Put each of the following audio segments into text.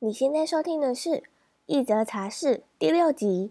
你现在收听的是《一则茶室》第六集。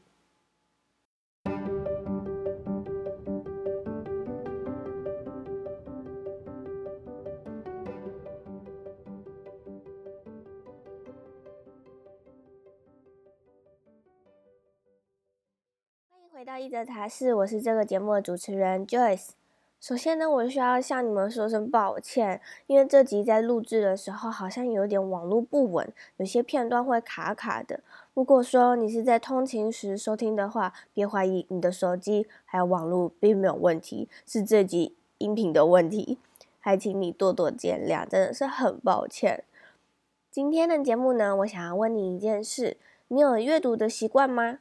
欢迎回到《一则茶室》，我是这个节目的主持人 Joyce。首先呢，我需要向你们说声抱歉，因为这集在录制的时候好像有点网络不稳，有些片段会卡卡的。如果说你是在通勤时收听的话，别怀疑你的手机还有网络并没有问题，是这集音频的问题，还请你多多见谅，真的是很抱歉。今天的节目呢，我想要问你一件事：你有阅读的习惯吗？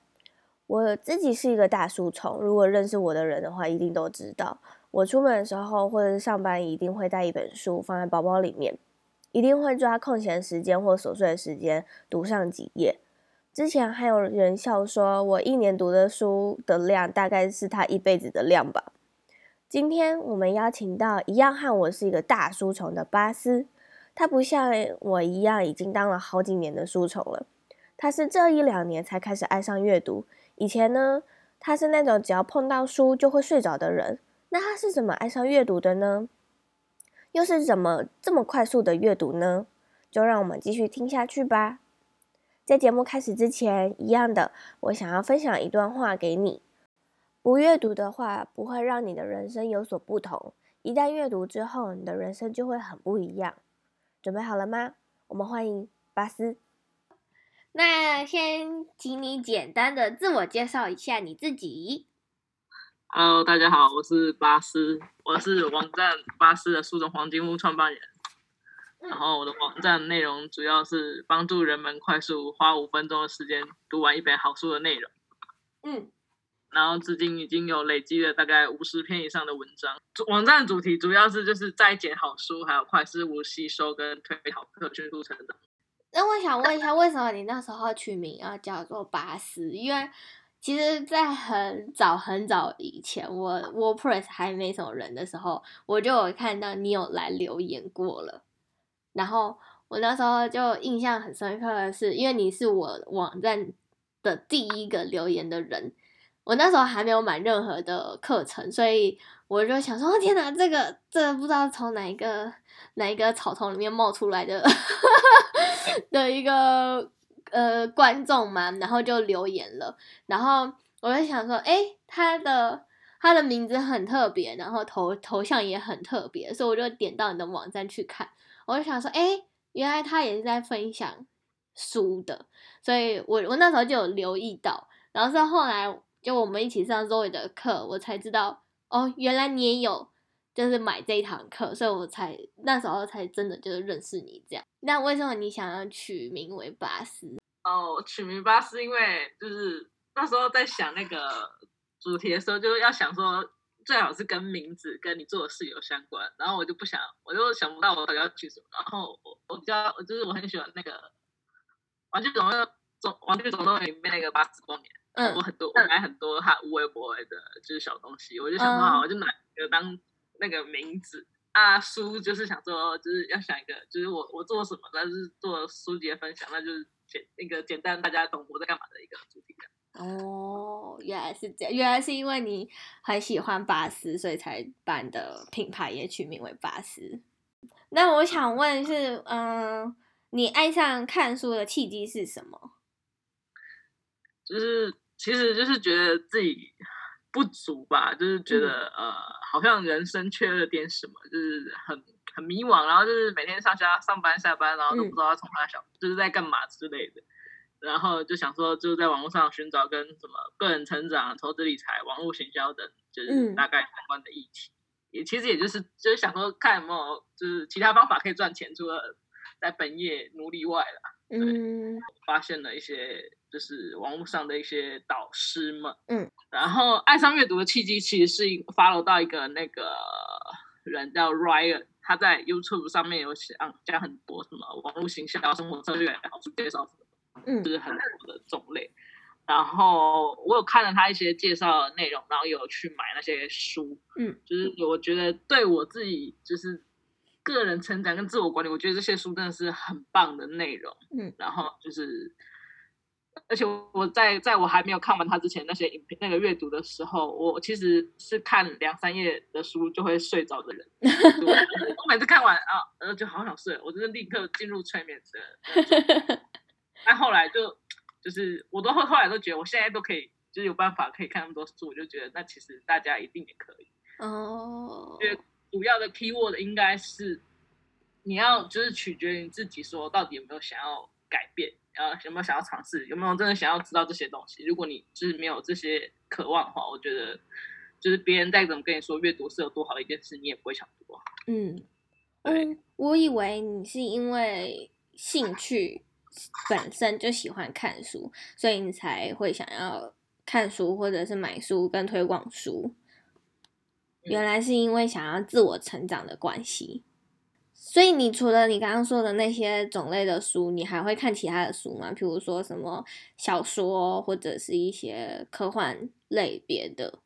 我自己是一个大书虫，如果认识我的人的话，一定都知道。我出门的时候或者是上班，一定会带一本书放在包包里面，一定会抓空闲时间或琐碎的时间读上几页。之前还有人笑说，我一年读的书的量大概是他一辈子的量吧。今天我们邀请到一样和我是一个大书虫的巴斯，他不像我一样已经当了好几年的书虫了，他是这一两年才开始爱上阅读。以前呢，他是那种只要碰到书就会睡着的人。那他是怎么爱上阅读的呢？又是怎么这么快速的阅读呢？就让我们继续听下去吧。在节目开始之前，一样的，我想要分享一段话给你：不阅读的话，不会让你的人生有所不同；一旦阅读之后，你的人生就会很不一样。准备好了吗？我们欢迎巴斯。那先请你简单的自我介绍一下你自己。Hello，大家好，我是巴斯，我是网站巴斯的书中黄金屋创办人。然后我的网站内容主要是帮助人们快速花五分钟的时间读完一本好书的内容。嗯，然后至今已经有累积了大概五十篇以上的文章。网站主题主要是就是摘捡好书，还有快速吸收跟推好课，迅速成长。那我想问一下，为什么你那时候取名要叫做巴斯？因为其实，在很早很早以前，我 WordPress 还没什么人的时候，我就有看到你有来留言过了。然后我那时候就印象很深刻的是，因为你是我网站的第一个留言的人，我那时候还没有买任何的课程，所以我就想说：天哪，这个这个不知道从哪一个哪一个草丛里面冒出来的 的一个。呃，观众嘛，然后就留言了，然后我就想说，哎，他的他的名字很特别，然后头头像也很特别，所以我就点到你的网站去看，我就想说，哎，原来他也是在分享书的，所以我我那时候就有留意到，然后是后来就我们一起上 Zoe 的课，我才知道，哦，原来你也有就是买这一堂课，所以我才那时候才真的就是认识你这样。那为什么你想要取名为巴斯？哦，取名巴斯，因为就是那时候在想那个主题的时候，就是要想说最好是跟名字跟你做的事有相关。然后我就不想，我就想不到我要取什么。然后我我比较，就是我很喜欢那个玩具总动总玩具总动员里面那个巴斯光年。嗯，我很多我买很多他无微博的就是小东西，我就想说好，我就买一个当那个名字。啊，书就是想说，就是要想一个，就是我我做什么，但是做书籍的分享，那就是简那个简单大家懂我在干嘛的一个主题。哦，原来是这样，原来是因为你很喜欢巴斯，所以才把你的品牌也取名为巴斯。那我想问是，嗯，你爱上看书的契机是什么？就是其实就是觉得自己。不足吧，就是觉得、嗯、呃，好像人生缺了点什么，就是很很迷惘，然后就是每天上下上班下班，然后都不知道要从哪想，嗯、就是在干嘛之类的，然后就想说，就是在网络上寻找跟什么个人成长、投资理财、网络行销等，就是大概相关的议题，嗯、也其实也就是就是想说看有没有就是其他方法可以赚钱，除了在本业努力外啦。嗯，发现了一些就是网络上的一些导师们，嗯，然后爱上阅读的契机其实是 follow 到一个那个人叫 Ryan，他在 YouTube 上面有讲讲很多什么网络行销、生活策略、好书介绍什么，嗯，就是很多的种类。然后我有看了他一些介绍的内容，然后有去买那些书，嗯，就是我觉得对我自己就是个人成长跟自我管理，我觉得这些书真的是很棒的内容。嗯，然后就是，而且我在在我还没有看完它之前，那些影片那个阅读的时候，我其实是看两三页的书就会睡着的人。我，每次看完啊，然后，就好想睡，我就是立刻进入催眠的。但后来就就是，我都后后来都觉得，我现在都可以，就是有办法可以看那么多书，我就觉得那其实大家一定也可以。哦。因为主要的 keyword 应该是你要就是取决于你自己，说到底有没有想要改变，然后有没有想要尝试，有没有真的想要知道这些东西。如果你就是没有这些渴望的话，我觉得就是别人再怎么跟你说阅读是有多好的一件事，你也不会想读。嗯，嗯，我以为你是因为兴趣本身就喜欢看书，所以你才会想要看书或者是买书跟推广书。原来是因为想要自我成长的关系，所以你除了你刚刚说的那些种类的书，你还会看其他的书吗？比如说什么小说或者是一些科幻类别的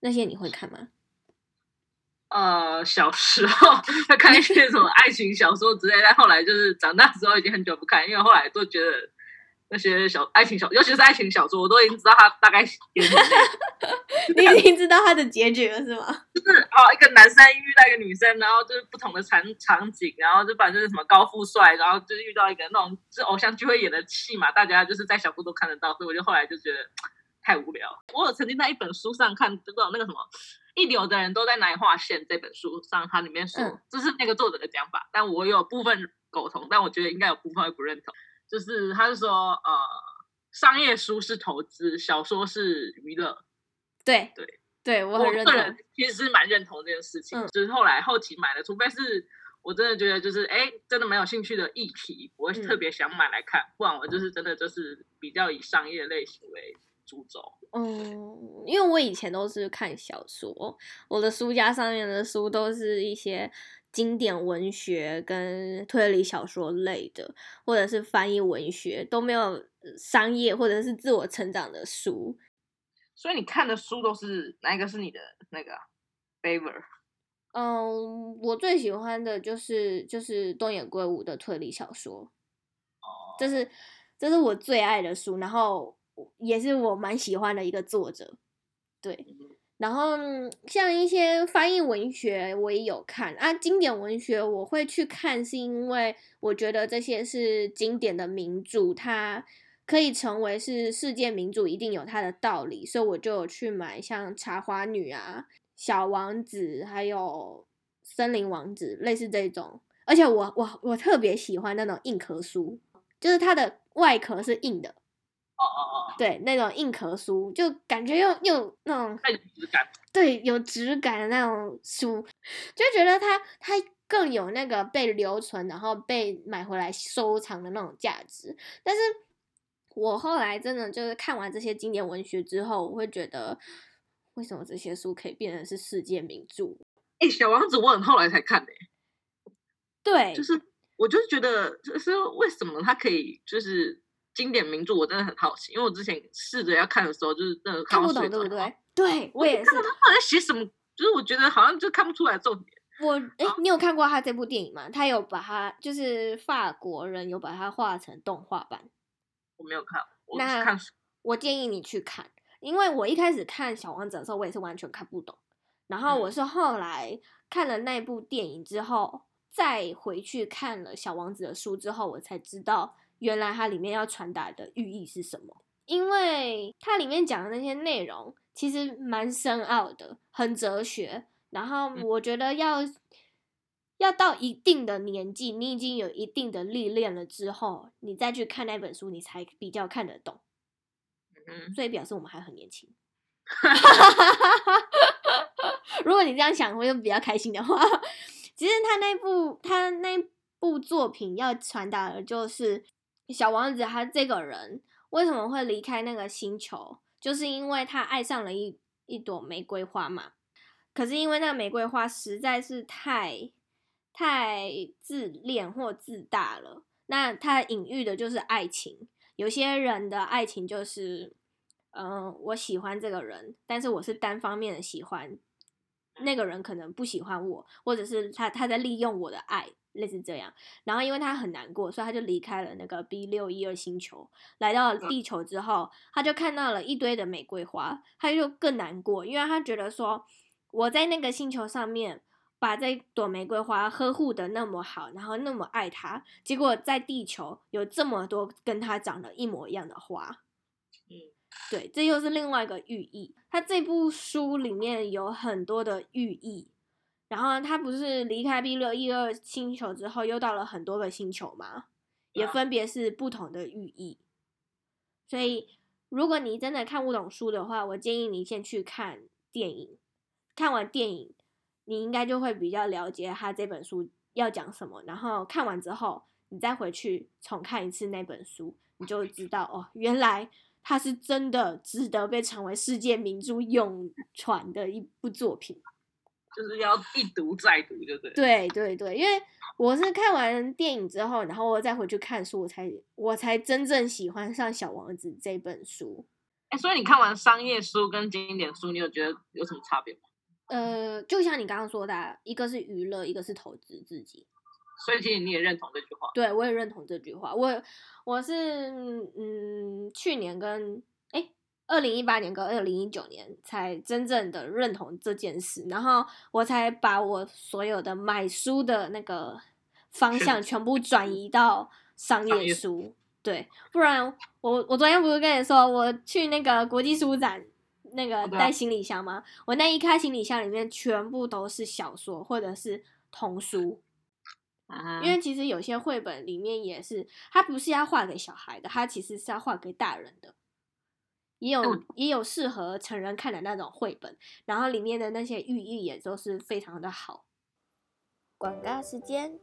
那些，你会看吗？呃，小时候会 看一些什么爱情小说之类，但后来就是长大之后已经很久不看，因为后来都觉得。那些小爱情小，尤其是爱情小说，我都已经知道他大概。你已经知道他的结局了，是吗？就是哦，一个男生遇到一个女生，然后就是不同的场场景，然后就反正就是什么高富帅，然后就是遇到一个那种是偶像剧会演的戏嘛，大家就是在小布都看得到，所以我就后来就觉得太无聊。我有曾经在一本书上看，知道那个什么一流的人都在哪里划线这本书上，它里面说这、嗯、是那个作者的讲法，但我有部分苟同，但我觉得应该有部分会不认同。就是他是说，呃，商业书是投资，小说是娱乐。对对对，我很认同。我个人其实是蛮认同这件事情。嗯、就是后来后期买的，除非是我真的觉得就是哎，真的蛮有兴趣的议题，我会特别想买来看。嗯、不然我就是真的就是比较以商业类型为主轴。嗯，因为我以前都是看小说，我的书架上面的书都是一些。经典文学跟推理小说类的，或者是翻译文学，都没有商业或者是自我成长的书。所以你看的书都是哪一个是你的那个 favor？嗯，我最喜欢的就是就是东野圭吾的推理小说。哦，这是这是我最爱的书，然后也是我蛮喜欢的一个作者。对。嗯然后像一些翻译文学，我也有看啊。经典文学我会去看，是因为我觉得这些是经典的名著，它可以成为是世界名著，一定有它的道理，所以我就有去买像《茶花女》啊、《小王子》还有《森林王子》类似这种。而且我我我特别喜欢那种硬壳书，就是它的外壳是硬的。哦哦哦，对，那种硬壳书，就感觉又又那种太有质感，对，有质感的那种书，就觉得它它更有那个被留存，然后被买回来收藏的那种价值。但是我后来真的就是看完这些经典文学之后，我会觉得，为什么这些书可以变成是世界名著？哎，小王子我很后来才看的，对，就是我就是觉得，就是为什么它可以就是。经典名著我真的很好奇，因为我之前试着要看的时候，就是真的看不懂，对不对？对，我也是。看他好像写什么，就是我觉得好像就看不出来重点。我哎，你有看过他这部电影吗？他有把他就是法国人有把它画成动画版。我没有看，我是看书。我建议你去看，因为我一开始看小王子的时候，我也是完全看不懂。然后我是后来看了那部电影之后，嗯、再回去看了小王子的书之后，我才知道。原来它里面要传达的寓意是什么？因为它里面讲的那些内容其实蛮深奥的，很哲学。然后我觉得要要到一定的年纪，你已经有一定的历练了之后，你再去看那本书，你才比较看得懂。嗯，所以表示我们还很年轻。如果你这样想，我就比较开心的话，其实他那部他那部作品要传达的就是。小王子他这个人为什么会离开那个星球？就是因为他爱上了一一朵玫瑰花嘛。可是因为那个玫瑰花实在是太太自恋或自大了。那他隐喻的就是爱情。有些人的爱情就是，嗯、呃，我喜欢这个人，但是我是单方面的喜欢，那个人可能不喜欢我，或者是他他在利用我的爱，类似这样。然后因为他很难过，所以他就离开了那个 B 六一二星球，来到了地球之后，他就看到了一堆的玫瑰花，他就更难过，因为他觉得说我在那个星球上面把这朵玫瑰花呵护的那么好，然后那么爱它，结果在地球有这么多跟它长得一模一样的花。嗯对，这又是另外一个寓意。它这部书里面有很多的寓意，然后它不是离开 B 六一二星球之后，又到了很多个星球吗？也分别是不同的寓意。所以，如果你真的看不懂书的话，我建议你先去看电影。看完电影，你应该就会比较了解他这本书要讲什么。然后看完之后，你再回去重看一次那本书，你就知道哦，原来。它是真的值得被称为世界名著永传的一部作品，就是要一读再读，就对。对对对，因为我是看完电影之后，然后我再回去看书，我才我才真正喜欢上《小王子》这本书。哎，所以你看完商业书跟经典书，你有觉得有什么差别吗？呃，就像你刚刚说的，一个是娱乐，一个是投资自己。所以其实你也认同这句话？对，我也认同这句话。我我是嗯，去年跟哎，二零一八年跟二零一九年才真正的认同这件事，然后我才把我所有的买书的那个方向全部转移到商业书。对，不然我我昨天不是跟你说我去那个国际书展那个带行李箱吗？我那一开行李箱里面全部都是小说或者是童书。啊因为其实有些绘本里面也是，它不是要画给小孩的，它其实是要画给大人的，也有也有适合成人看的那种绘本，然后里面的那些寓意也都是非常的好。广告时间，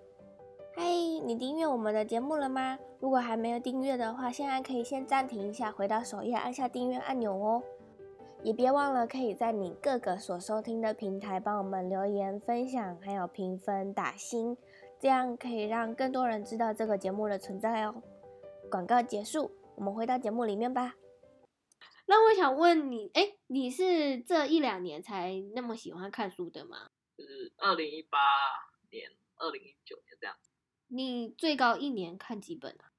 嗨，你订阅我们的节目了吗？如果还没有订阅的话，现在可以先暂停一下，回到首页按下订阅按钮哦。也别忘了可以在你各个所收听的平台帮我们留言分享，还有评分打星。这样可以让更多人知道这个节目的存在哦。广告结束，我们回到节目里面吧。那我想问你，哎，你是这一两年才那么喜欢看书的吗？就是二零一八年、二零一九年这样。你最高一年看几本啊？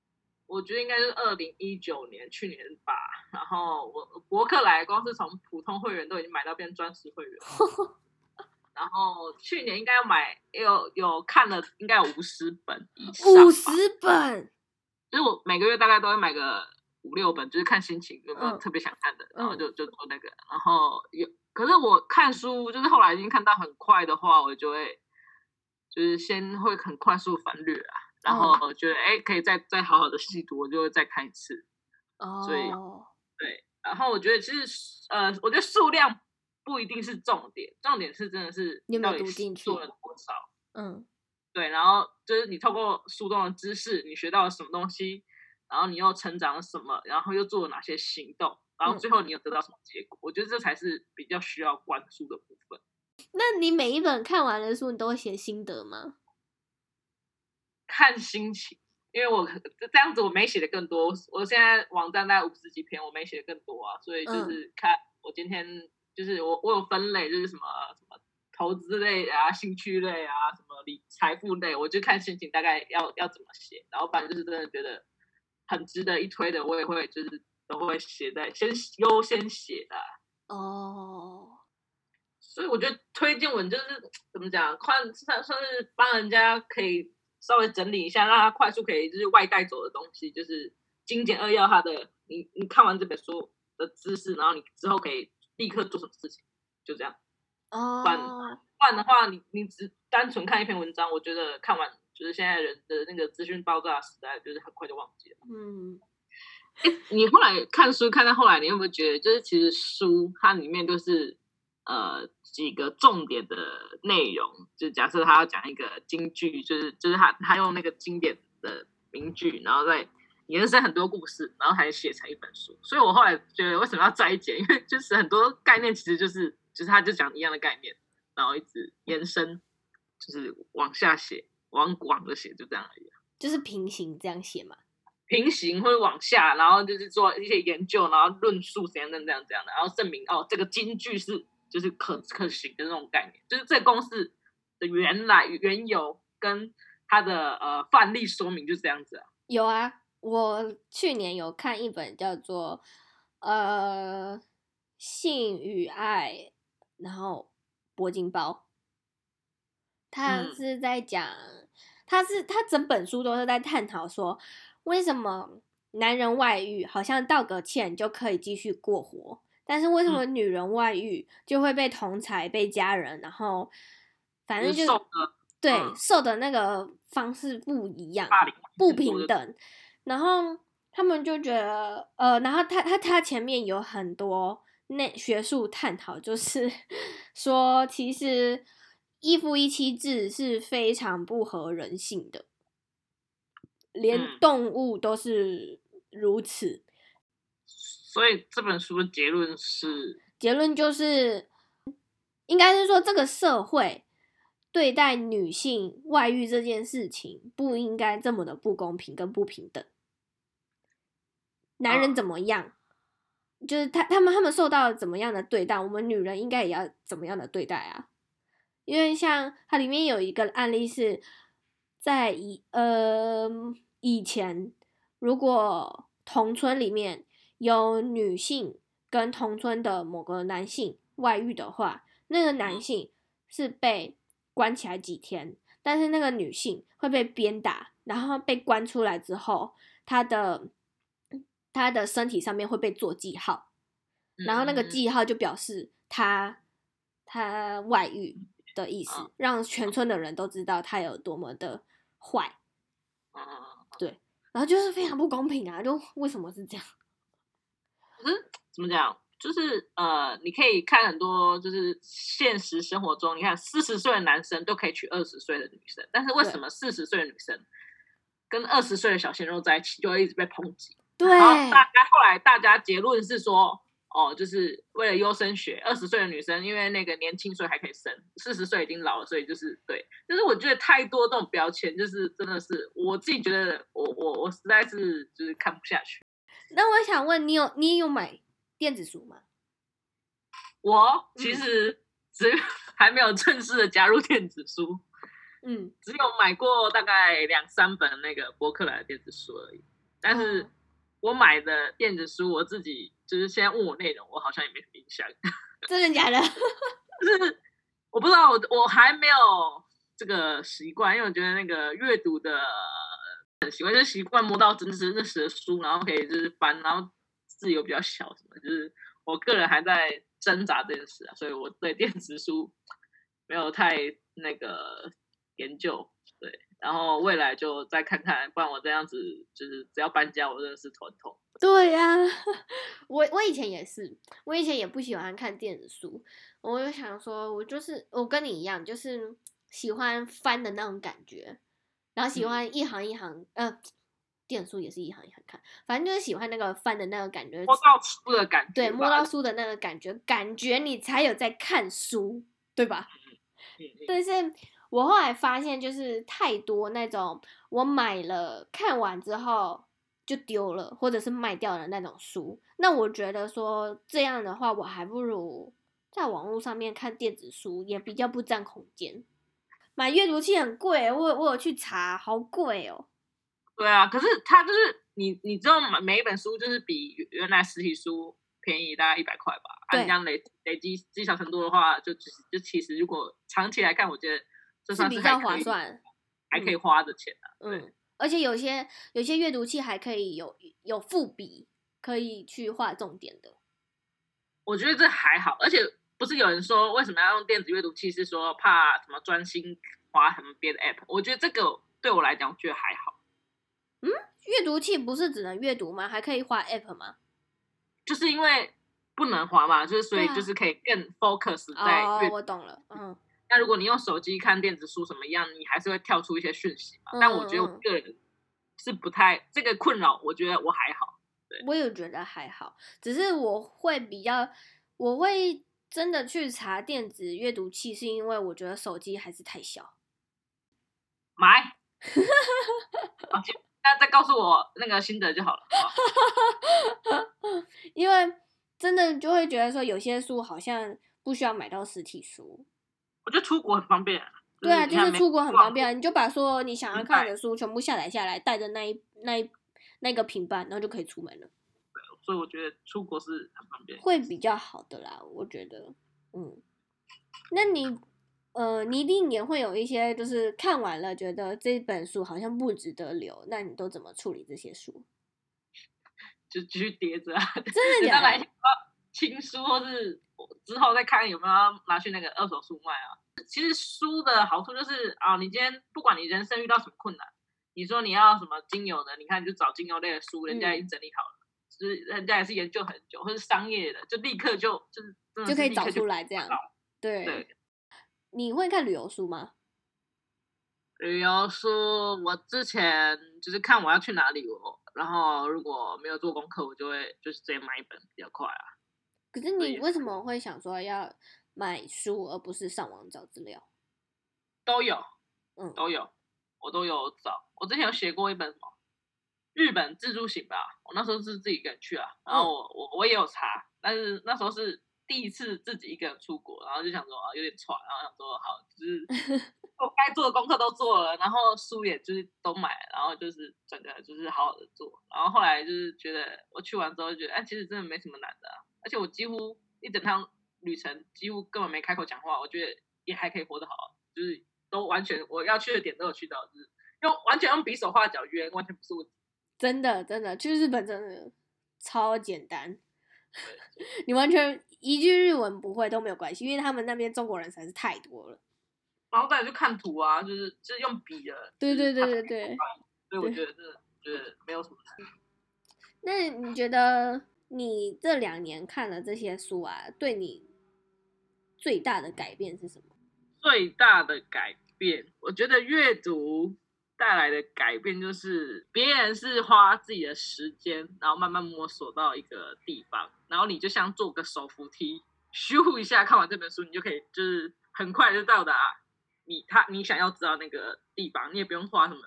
我觉得应该是二零一九年，去年吧。然后我博客来光是从普通会员都已经买到变专属会员了。然后去年应该要买，有有看了，应该有五十本以上。五十本，就是我每个月大概都会买个五六本，就是看心情有没有特别想看的，然后就就做那个。然后有，可是我看书就是后来已经看到很快的话，我就会就是先会很快速翻略啊，然后觉得哎可以再再好好的细读，我就会再看一次。哦，所以对，然后我觉得其实呃，我觉得数量。不一定是重点，重点是真的是你有没有读进去？做了多少？嗯，对，然后就是你透过书中的知识，你学到了什么东西，然后你又成长了什么，然后又做了哪些行动，然后最后你又得到什么结果？嗯，我觉得这才是比较需要关注的部分。那你每一本看完的书，你都会写心得吗？看心情，因为我这样子我没写的更多，我现在网站大概五十几篇，我没写的更多啊，所以就是看我今天。就是我我有分类，就是什么什么投资类啊、兴趣类啊、什么理财富类，我就看心情，大概要要怎么写。然后反正就是真的觉得很值得一推的，我也会就是都会写在先优先写的。哦。Oh. 所以我觉得推荐文就是怎么讲，快算算是帮人家可以稍微整理一下，让他快速可以就是外带走的东西，就是精简扼要他的。你你看完这本书的知识，然后你之后可以。立刻做什么事情，就这样。哦，不然不然的话，你你只单纯看一篇文章，我觉得看完就是现在人的那个资讯爆炸时代，就是很快就忘记了。嗯，你后来看书看到后来，你有没有觉得，就是其实书它里面都是呃几个重点的内容？就假设他要讲一个京剧，就是就是他他用那个经典的名句，然后再。延伸很多故事，然后还写成一本书。所以我后来觉得，为什么要摘简？因为就是很多概念其实就是，就是他就讲一样的概念，然后一直延伸，就是往下写，往广的写，就这样而已。就是平行这样写嘛？平行或者往下，然后就是做一些研究，然后论述怎样怎样怎样的，然后证明哦，这个京剧是就是可可行的那种概念，就是这公式的原来缘由跟它的呃范例说明就是这样子啊。有啊，我去年有看一本叫做呃性与爱，然后铂金包，他是在讲，他、嗯、是他整本书都是在探讨说，为什么男人外遇好像道个歉就可以继续过活。但是为什么女人外遇就会被同侪、被家人，然后反正就对受的那个方式不一样，不平等。然后他们就觉得，呃，然后他他他前面有很多那学术探讨，就是 说其实一夫一妻制是非常不合人性的，连动物都是如此。所以这本书的结论是，结论就是，应该是说这个社会对待女性外遇这件事情不应该这么的不公平跟不平等。男人怎么样，就是他他们他们受到了怎么样的对待，我们女人应该也要怎么样的对待啊？因为像它里面有一个案例是在以呃以前，如果同村里面。有女性跟同村的某个男性外遇的话，那个男性是被关起来几天，但是那个女性会被鞭打，然后被关出来之后，她的她的身体上面会被做记号，然后那个记号就表示她她外遇的意思，让全村的人都知道她有多么的坏，对，然后就是非常不公平啊，就为什么是这样？可是怎么讲？就是呃，你可以看很多，就是现实生活中，你看四十岁的男生都可以娶二十岁的女生，但是为什么四十岁的女生跟二十岁的小鲜肉在一起就会一直被抨击？对，然后大家后来大家结论是说，哦，就是为了优生学，二十岁的女生因为那个年轻，所以还可以生；四十岁已经老了，所以就是对。就是我觉得太多这种标签，就是真的是我自己觉得我，我我我实在是就是看不下去。那我想问你有，你有买电子书吗？我其实只 还没有正式的加入电子书，嗯，只有买过大概两三本那个博客来的电子书而已。但是我买的电子书，我自己就是现在问我内容，我好像也没什么印象。真的假的？就是我不知道，我我还没有这个习惯，因为我觉得那个阅读的。很习惯，就是习惯摸到真实真实的书，然后可以就是翻，然后字又比较小，什么就是我个人还在挣扎这件事啊，所以我对电子书没有太那个研究，对，然后未来就再看看，不然我这样子就是只要搬家，我真的是头痛。对呀、我我以前也是，我以前也不喜欢看电子书，我就想说，我就是我跟你一样，就是喜欢翻的那种感觉。然后喜欢一行一行，嗯、呃，电书也是一行一行看，反正就是喜欢那个翻的那个感觉，摸到书的感觉，对，摸到书的那个感觉，感觉你才有在看书，对吧？但是我后来发现，就是太多那种我买了看完之后就丢了，或者是卖掉的那种书，那我觉得说这样的话，我还不如在网络上面看电子书，也比较不占空间。买阅读器很贵，我我有去查，好贵哦。对啊，可是它就是你，你知道买每一本书就是比原来实体书便宜大概一百块吧。按这样累累积积少成多的话，就就就其实如果长期来看，我觉得这算是，是比较划算，还可以花的钱啊。嗯，而且有些有些阅读器还可以有有副笔，可以去画重点的。我觉得这还好，而且。不是有人说为什么要用电子阅读器？是说怕什么专心划什么别的 app？我觉得这个对我来讲，我觉得还好。嗯，阅读器不是只能阅读吗？还可以划 app 吗？就是因为不能划嘛，就是所以就是可以更 focus 在。哦，我懂了。嗯，那如果你用手机看电子书什么样，你还是会跳出一些讯息嘛。嗯，但我觉得我个人是不太这个困扰，我觉得我还好。对，我也觉得还好，只是我会比较，我会。真的去查电子阅读器，是因为我觉得手机还是太小。买，那再告诉我那个心得就好了。好 因为真的就会觉得说，有些书好像不需要买到实体书。我觉得出国很方便。啊对啊，就是出国很方便，啊你就把所有你想要看的书全部下载下来，带着那一那一那个平板，然后就可以出门了。对，所以我觉得出国是很方便，会比较好的啦。我觉得，嗯，那你呃，你一定也会有一些，就是看完了觉得这本书好像不值得留，那你都怎么处理这些书？就继续叠着啊，真的 假的？清书，或是之后再看有没有要拿去那个二手书卖啊。其实书的好处就是啊，你今天不管你人生遇到什么困难，你说你要什么精油的，你看你就找精油类的书，人家已经整理好了，是人家也是研究很久，或是商业的，就立刻就就是就可以找出来这样。对，对，你会看旅游书吗？旅游书我之前就是看我要去哪里哦，然后如果没有做功课，我就会就是直接买一本比较快啊。可是你为什么会想说要？买书而不是上网找资料，都有，嗯，都有，我都有找。我之前有写过一本什么日本自助行吧，我那时候是自己一个人去啊，然后我、嗯、我我也有查，但是那时候是第一次自己一个人出国，然后就想说啊有点喘，然后想说好，就是 我该做的功课都做了，然后书也就是都买了，然后就是整个就是好好的做，然后后来就是觉得我去完之后就觉得，哎，其实真的没什么难的、啊，而且我几乎一整趟。旅程几乎根本没开口讲话，我觉得也还可以活得好，就是都完全我要去的点都有去到，就是用完全用比手画脚约，完全不是问题。真的真的去日本真的超简单，你完全一句日文不会都没有关系，因为他们那边中国人实在是太多了。然后再来就看图啊，就是就是用笔的。对对对对对。所以我觉得这觉得没有什么。那你觉得你这两年看了这些书啊，对你？最大的改变是什么？最大的改变，我觉得阅读带来的改变就是，别人是花自己的时间，然后慢慢摸索到一个地方，然后你就像做个手扶梯，咻一下看完这本书，你就可以就是很快就到达你他你想要知道那个地方，你也不用花什么，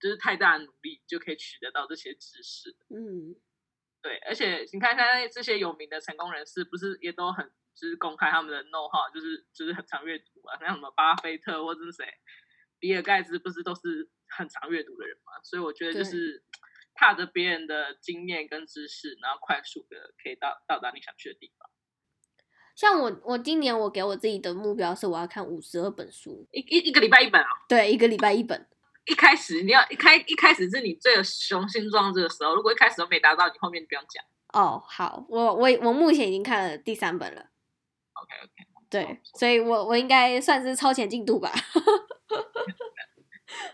就是太大的努力就可以取得到这些知识。嗯，对，而且你看看这些有名的成功人士，不是也都很。就是公开他们的 know-how，就是就是很常阅读啊，像什么巴菲特或者是谁，比尔盖茨不是都是很常阅读的人嘛？所以我觉得就是踏着别人的经验跟知识，然后快速的可以到到达你想去的地方。像我，我今年我给我自己的目标是我要看五十二本书，一一一个礼拜一本啊？对，一个礼拜一本。一开始你要一开一开始是你最有雄心壮志的时候，如果一开始都没达到，你后面就不用讲。哦，好，我我我目前已经看了第三本了。OK OK，对，所以我我应该算是超前进度吧。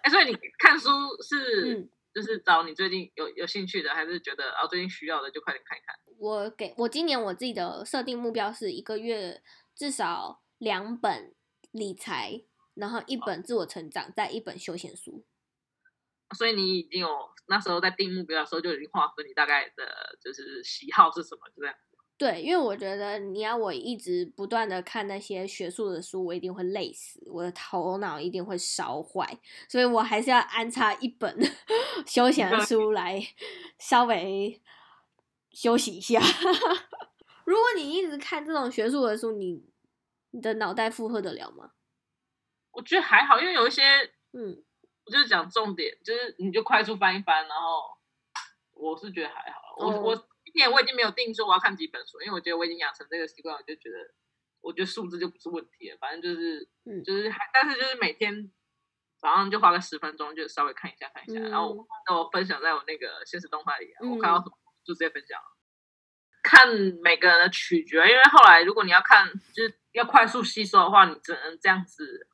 哎、欸，所以你看书是、嗯、就是找你最近有有兴趣的，还是觉得啊最近需要的就快点看一看？我给我今年我自己的设定目标是一个月至少两本理财，然后一本自我成长，哦、再一本休闲书。所以你已经有那时候在定目标的时候就已经划分你大概的就是喜好是什么，就这样。对，因为我觉得你要我一直不断的看那些学术的书，我一定会累死，我的头脑一定会烧坏，所以我还是要安插一本 休闲的书 来稍微休息一下。如果你一直看这种学术的书，你你的脑袋负荷得了吗？我觉得还好，因为有一些，嗯，我就是讲重点，就是你就快速翻一翻，然后 我是觉得还好，我、哦、我。今年我已经没有定说我要看几本书，因为我觉得我已经养成这个习惯，我就觉得，我觉得数字就不是问题了。反正就是，嗯，就是还，但是就是每天早上就花个十分钟，就稍微看一下看一下，嗯、然后那我分享在我那个现实动画里、啊，我看到什么就直接分享。嗯、看每个人的取决，因为后来如果你要看，就是要快速吸收的话，你只能这样子。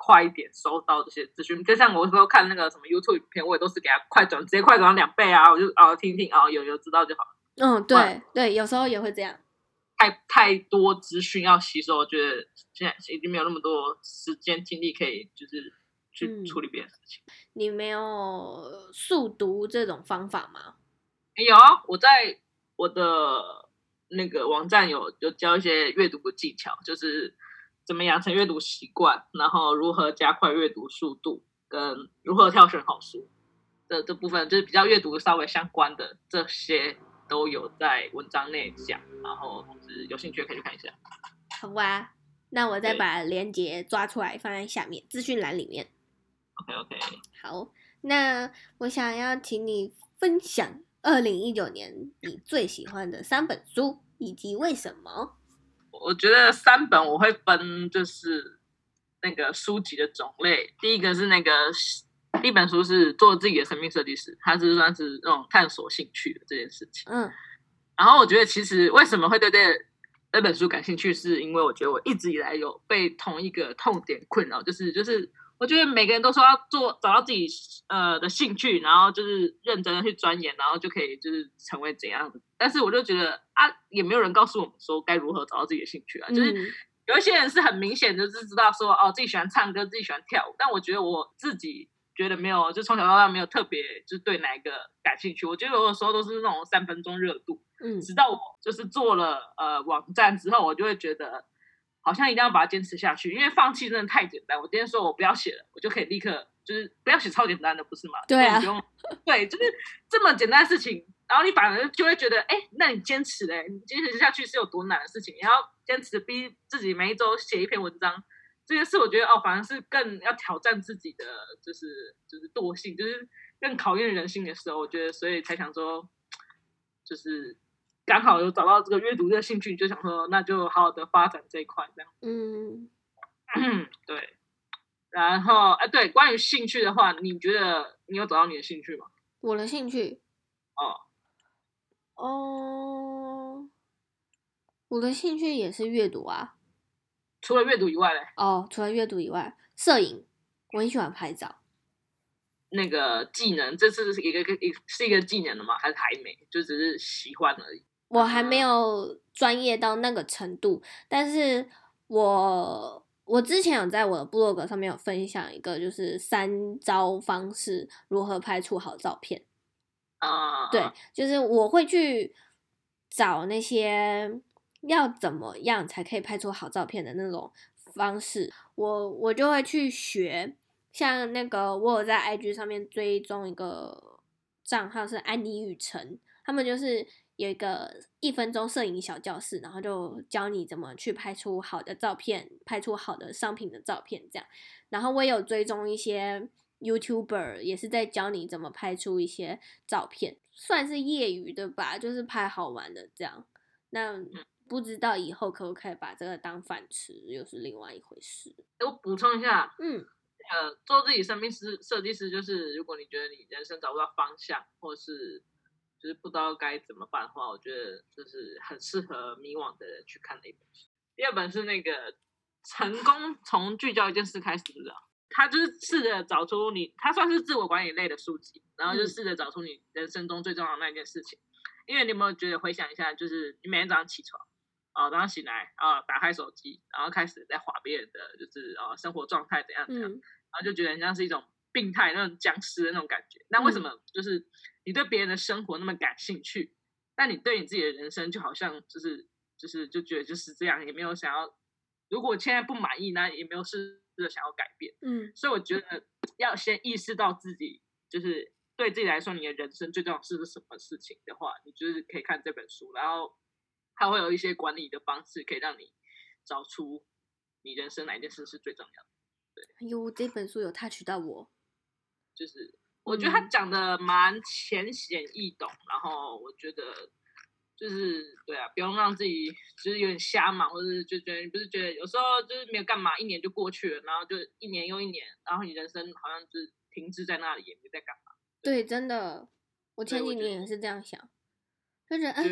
快一点收到这些资讯，就像我说看那个什么 YouTube 影片，我也都是给他快转，直接快转两倍啊，我就啊听听啊，有有知道就好。嗯，对对，有时候也会这样。太太多资讯要吸收，我觉得现在已经没有那么多时间精力可以就是去处理别的事情。嗯。你没有速读这种方法吗？有啊，我在我的那个网站有有教一些阅读的技巧，就是。怎么养成阅读习惯，然后如何加快阅读速度，跟如何挑选好书的这部分，就是比较阅读稍微相关的这些都有在文章内讲，然后就是有兴趣可以去看一下。好啊，那我再把链接抓出来放在下面资讯栏里面。OK OK。好，那我想要请你分享二零一九年你最喜欢的三本书以及为什么？我觉得三本我会分，就是那个书籍的种类。第一个是那个第一本书是做自己的生命设计师，它是算是那种探索兴趣的这件事情。嗯，然后我觉得其实为什么会对这这本书感兴趣，是因为我觉得我一直以来有被同一个痛点困扰，就是就是。我觉得每个人都说要做找到自己呃的兴趣，然后就是认真的去钻研，然后就可以就是成为怎样的。但是我就觉得啊，也没有人告诉我们说该如何找到自己的兴趣啊。就是有一些人是很明显就是知道说哦，自己喜欢唱歌，自己喜欢跳舞。但我觉得我自己觉得没有，就从小到大没有特别就是对哪一个感兴趣。我觉得有的时候都是那种三分钟热度。嗯，直到我就是做了呃网站之后，我就会觉得。好像一定要把它坚持下去，因为放弃真的太简单。我今天说我不要写了，我就可以立刻就是不要写超简单的，不是吗？对啊，不用，对，就是这么简单的事情，然后你反而就会觉得，哎，那你坚持嘞？你坚持下去是有多难的事情？你要坚持逼自己每一周写一篇文章，这件事我觉得哦，反而是更要挑战自己的，就是就是惰性，就是更考验人性的时候。我觉得，所以才想说，就是。刚好有找到这个阅读的兴趣，就想说那就好好的发展这一块，这样。嗯，对。然后，哎，对，关于兴趣的话，你觉得你有找到你的兴趣吗？我的兴趣？哦。哦。我的兴趣也是阅读啊。除了阅读以外嘞？哦，除了阅读以外，摄影，我很喜欢拍照。那个技能，这次是一个一是一个技能的吗？还是还没？就只是喜欢而已。我还没有专业到那个程度，但是我我之前有在我的部落格上面有分享一个，就是三招方式如何拍出好照片啊。对，就是我会去找那些要怎么样才可以拍出好照片的那种方式，我我就会去学。像那个我有在 IG 上面追踪一个账号是安妮雨辰，他们就是。有一个一分钟摄影小教室，然后就教你怎么去拍出好的照片，拍出好的商品的照片，这样。然后我也有追踪一些 YouTuber，也是在教你怎么拍出一些照片，算是业余的吧，就是拍好玩的这样。那不知道以后可不可以把这个当饭吃，又是另外一回事。我补充一下，嗯，呃，做自己生命师设计师，就是如果你觉得你人生找不到方向，或是。就是不知道该怎么办的话，我觉得就是很适合迷惘的人去看的一本书。第二本是那个成功从聚焦一件事开始的，他就是试着找出你，他算是自我管理类的书籍，然后就试着找出你人生中最重要的那一件事情。嗯、因为你有没有觉得回想一下，就是你每天早上起床啊，早上醒来啊，打开手机，然后开始在划别人的，就是啊生活状态怎样怎样，嗯、然后就觉得很像是一种病态那种僵尸的那种感觉。那为什么就是？你对别人的生活那么感兴趣，但你对你自己的人生就好像就是就是就觉得就是这样，也没有想要。如果现在不满意，那也没有试着想要改变。嗯，所以我觉得要先意识到自己就是对自己来说，你的人生最重要是什么事情的话，你就是可以看这本书，然后它会有一些管理的方式，可以让你找出你人生哪一件事是最重要的。对，哎呦，这本书有 touch 到我，就是。我觉得他讲的蛮浅显易懂，然后我觉得就是对啊，不用让自己就是有点瞎忙，或者是就觉得你不是觉得有时候就是没有干嘛，一年就过去了，然后就一年又一年，然后你人生好像就是停滞在那里，也没在干嘛。对，真的，我前几年也是这样想，就是哎，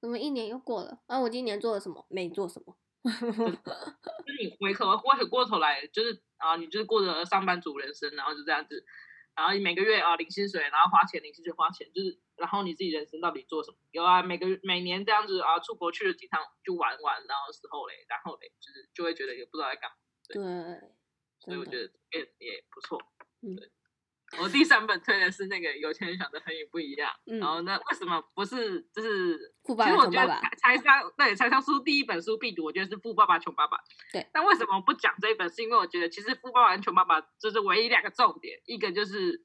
怎么一年又过了？啊，我今年做了什么？没做什么。就是你回头，回过头来，就是啊，你就是过着上班族人生，然后就这样子。然后你每个月啊领薪水，然后花钱领薪水花钱，就是然后你自己人生到底做什么？有啊，每个每年这样子啊，出国去了几趟就玩玩，然后时候嘞，然后嘞，就是就会觉得也不知道在干嘛。对，对所以我觉得也也不错。嗯。对我第三本推的是那个有钱人想的和你不一样，嗯、然后那为什么不是就是？其实我觉得财商对财商书第一本书必读，我觉得是《富爸爸穷爸爸》。对。但为什么不讲这一本？是因为我觉得其实《富爸爸跟穷爸爸》就是唯一两个重点，一个就是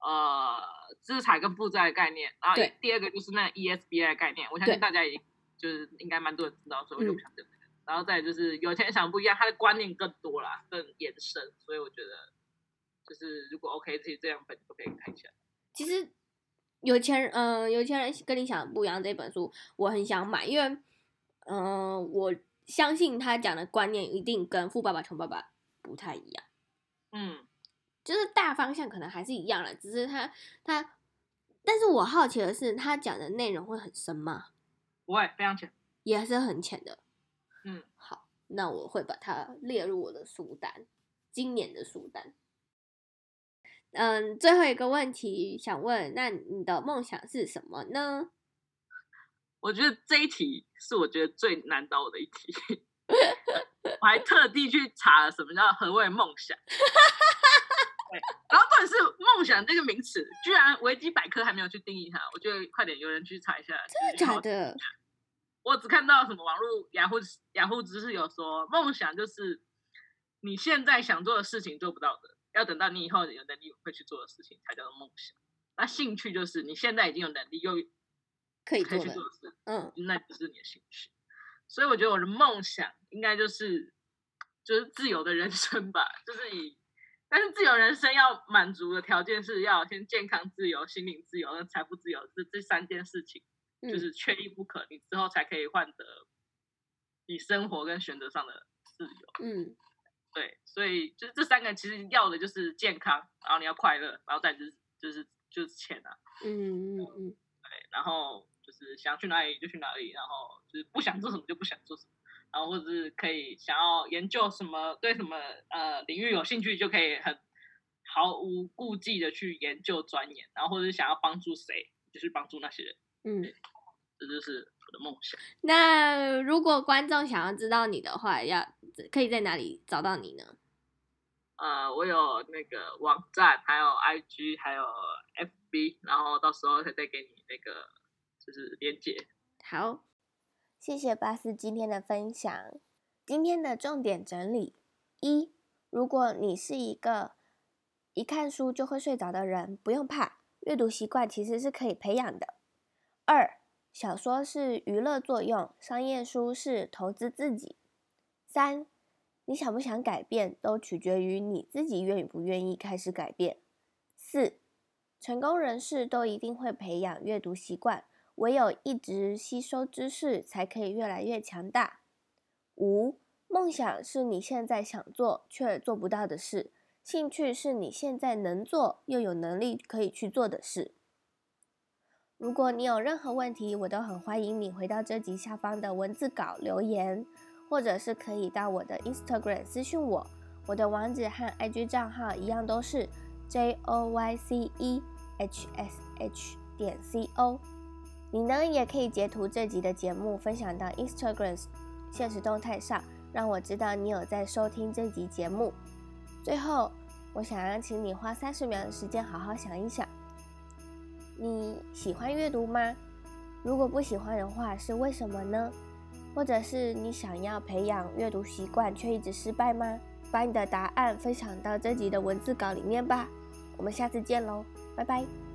呃资产跟负债的概念，然后第二个就是那 ESBI 的概念。我相信大家也就是应该蛮多人知道，所以我就不想讲这个。然后再就是有钱人想不一样，他的观念更多啦，更延伸，所以我觉得就是如果 OK，自己这样本都可以看一下。其实有钱人，嗯、呃，有钱人跟你想的不一样，这本书我很想买，因为嗯、呃，我相信他讲的观念一定跟《富爸爸穷爸爸》不太一样。嗯，就是大方向可能还是一样的，只是他他，但是我好奇的是，他讲的内容会很深吗？不会，非常浅，也是很浅的。嗯，好，那我会把它列入我的书单，今年的书单。嗯，最后一个问题想问，那你的梦想是什么呢？我觉得这一题是我觉得最难倒我的一题，我还特地去查了什么叫何谓梦想。对，然后重点是梦想这个名词，居然维基百科还没有去定义它。我觉得快点有人去查一下，真的假的？我只看到什么网络雅虎雅虎知识有说，梦想就是你现在想做的事情做不到的，要等到你以后有能力会去做的事情才叫做梦想。那兴趣就是你现在已经有能力又可以去做的事，嗯，那就是你的兴趣。所以我觉得我的梦想应该就是就是自由的人生吧，就是以。但是自由人生要满足的条件是要先健康自由、心灵自由跟财富自由，这这三件事情就是缺一不可，你之后才可以换得你生活跟选择上的自由。嗯，对，所以就是这三个其实要的就是健康，然后你要快乐，然后再就是就是就是钱啊。嗯嗯嗯，对，然后就是想去哪里就去哪里，然后就是不想做什么就不想做什么。然后或者是可以想要研究什么，对什么呃领域有兴趣，就可以很毫无顾忌的去研究钻研。然后或者是想要帮助谁，就是帮助那些人。嗯，这就是我的梦想。那如果观众想要知道你的话，要可以在哪里找到你呢？呃，我有那个网站，还有 IG，还有 FB，然后到时候再给你那个就是连接。好。谢谢巴斯今天的分享。今天的重点整理：一，如果你是一个一看书就会睡着的人，不用怕，阅读习惯其实是可以培养的。二，小说是娱乐作用，商业书是投资自己。三，你想不想改变，都取决于你自己愿不愿意开始改变。四，成功人士都一定会培养阅读习惯。唯有一直吸收知识，才可以越来越强大。五，梦想是你现在想做却做不到的事，兴趣是你现在能做又有能力可以去做的事。如果你有任何问题，我都很欢迎你回到这集下方的文字稿留言，或者是可以到我的 Instagram 私讯我，我的网址和 IG 账号一样都是 J O Y C E H S H 点 C O。你呢，也可以截图这集的节目，分享到 Instagram 现实动态上，让我知道你有在收听这集节目。最后，我想要请你花三十秒的时间，好好想一想，你喜欢阅读吗？如果不喜欢的话，是为什么呢？或者是你想要培养阅读习惯，却一直失败吗？把你的答案分享到这集的文字稿里面吧。我们下次见喽，拜拜。